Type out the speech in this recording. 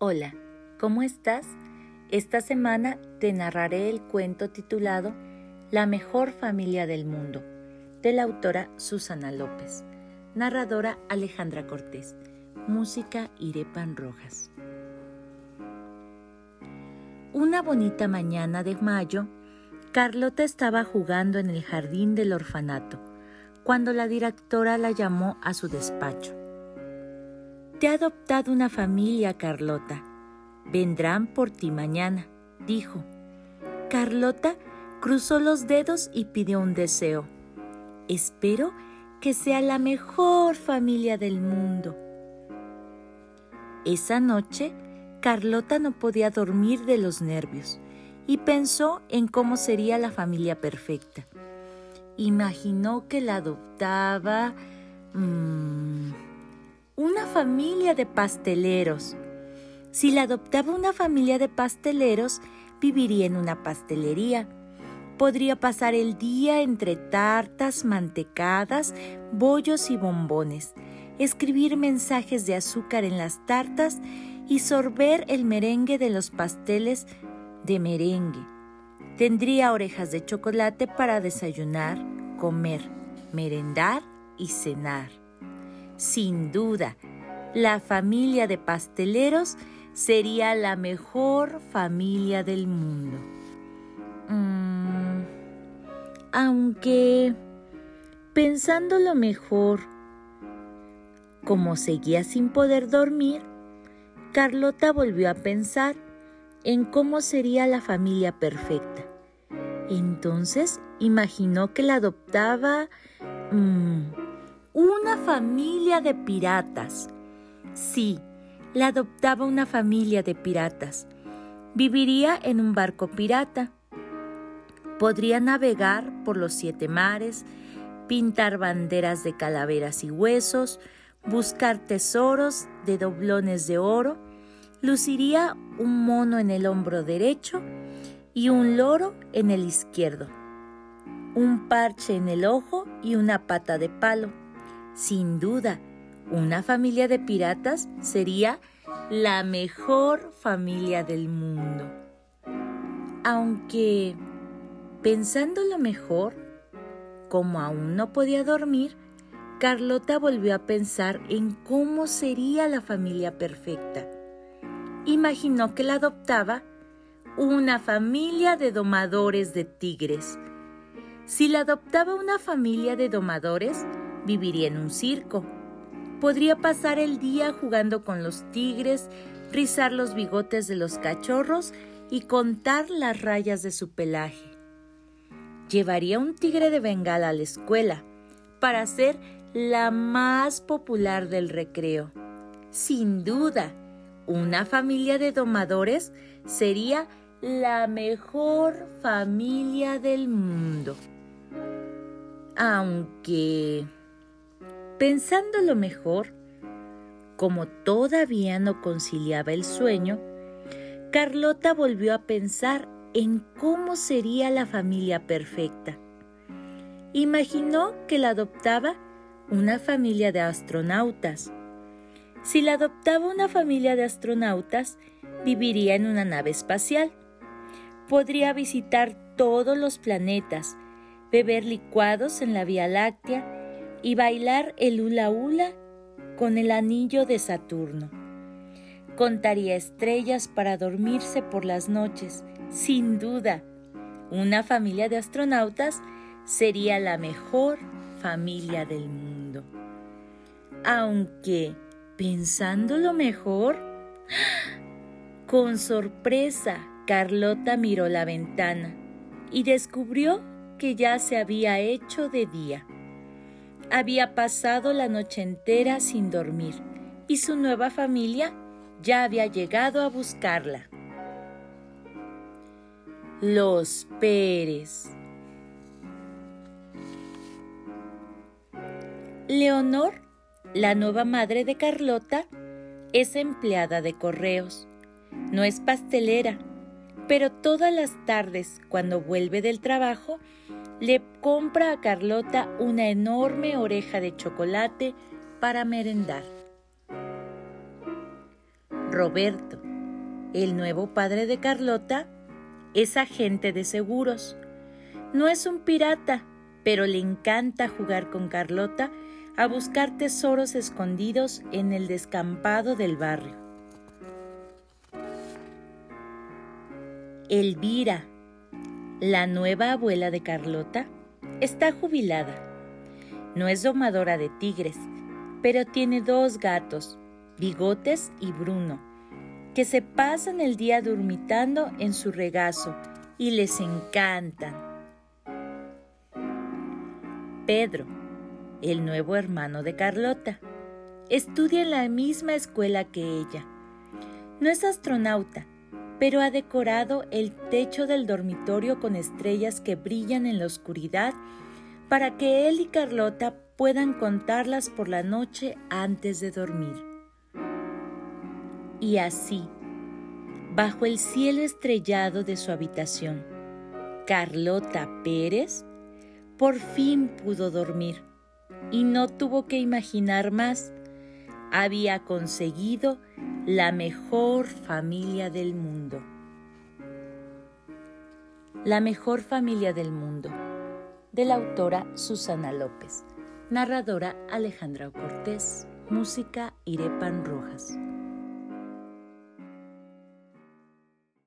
Hola, ¿cómo estás? Esta semana te narraré el cuento titulado La mejor familia del mundo, de la autora Susana López, narradora Alejandra Cortés, música Irepan Rojas. Una bonita mañana de mayo, Carlota estaba jugando en el jardín del orfanato, cuando la directora la llamó a su despacho. Te ha adoptado una familia, Carlota. Vendrán por ti mañana, dijo. Carlota cruzó los dedos y pidió un deseo. Espero que sea la mejor familia del mundo. Esa noche, Carlota no podía dormir de los nervios y pensó en cómo sería la familia perfecta. Imaginó que la adoptaba... Mmm, una familia de pasteleros. Si la adoptaba una familia de pasteleros, viviría en una pastelería. Podría pasar el día entre tartas, mantecadas, bollos y bombones, escribir mensajes de azúcar en las tartas y sorber el merengue de los pasteles de merengue. Tendría orejas de chocolate para desayunar, comer, merendar y cenar. Sin duda, la familia de pasteleros sería la mejor familia del mundo. Mm, aunque, pensándolo mejor, como seguía sin poder dormir, Carlota volvió a pensar en cómo sería la familia perfecta. Entonces imaginó que la adoptaba... Mm, una familia de piratas. Sí, la adoptaba una familia de piratas. Viviría en un barco pirata. Podría navegar por los siete mares, pintar banderas de calaveras y huesos, buscar tesoros de doblones de oro, luciría un mono en el hombro derecho y un loro en el izquierdo, un parche en el ojo y una pata de palo sin duda, una familia de piratas sería la mejor familia del mundo. Aunque, pensándolo mejor, como aún no podía dormir, Carlota volvió a pensar en cómo sería la familia perfecta. Imaginó que la adoptaba una familia de domadores de tigres. Si la adoptaba una familia de domadores, Viviría en un circo. Podría pasar el día jugando con los tigres, rizar los bigotes de los cachorros y contar las rayas de su pelaje. Llevaría un tigre de bengala a la escuela para ser la más popular del recreo. Sin duda, una familia de domadores sería la mejor familia del mundo. Aunque Pensándolo mejor, como todavía no conciliaba el sueño, Carlota volvió a pensar en cómo sería la familia perfecta. Imaginó que la adoptaba una familia de astronautas. Si la adoptaba una familia de astronautas, viviría en una nave espacial. Podría visitar todos los planetas, beber licuados en la Vía Láctea y bailar el hula hula con el anillo de Saturno. Contaría estrellas para dormirse por las noches. Sin duda, una familia de astronautas sería la mejor familia del mundo. Aunque, pensándolo mejor, con sorpresa, Carlota miró la ventana y descubrió que ya se había hecho de día. Había pasado la noche entera sin dormir y su nueva familia ya había llegado a buscarla. Los Pérez. Leonor, la nueva madre de Carlota, es empleada de correos. No es pastelera, pero todas las tardes, cuando vuelve del trabajo, le compra a Carlota una enorme oreja de chocolate para merendar. Roberto, el nuevo padre de Carlota, es agente de seguros. No es un pirata, pero le encanta jugar con Carlota a buscar tesoros escondidos en el descampado del barrio. Elvira, la nueva abuela de Carlota, está jubilada. No es domadora de tigres, pero tiene dos gatos, Bigotes y Bruno, que se pasan el día dormitando en su regazo y les encantan. Pedro, el nuevo hermano de Carlota, estudia en la misma escuela que ella. No es astronauta, pero ha decorado el techo del dormitorio con estrellas que brillan en la oscuridad para que él y Carlota puedan contarlas por la noche antes de dormir. Y así, bajo el cielo estrellado de su habitación, Carlota Pérez por fin pudo dormir y no tuvo que imaginar más. Había conseguido la mejor familia del mundo. La mejor familia del mundo, de la autora Susana López, narradora Alejandra Cortés, música Irepan Rojas.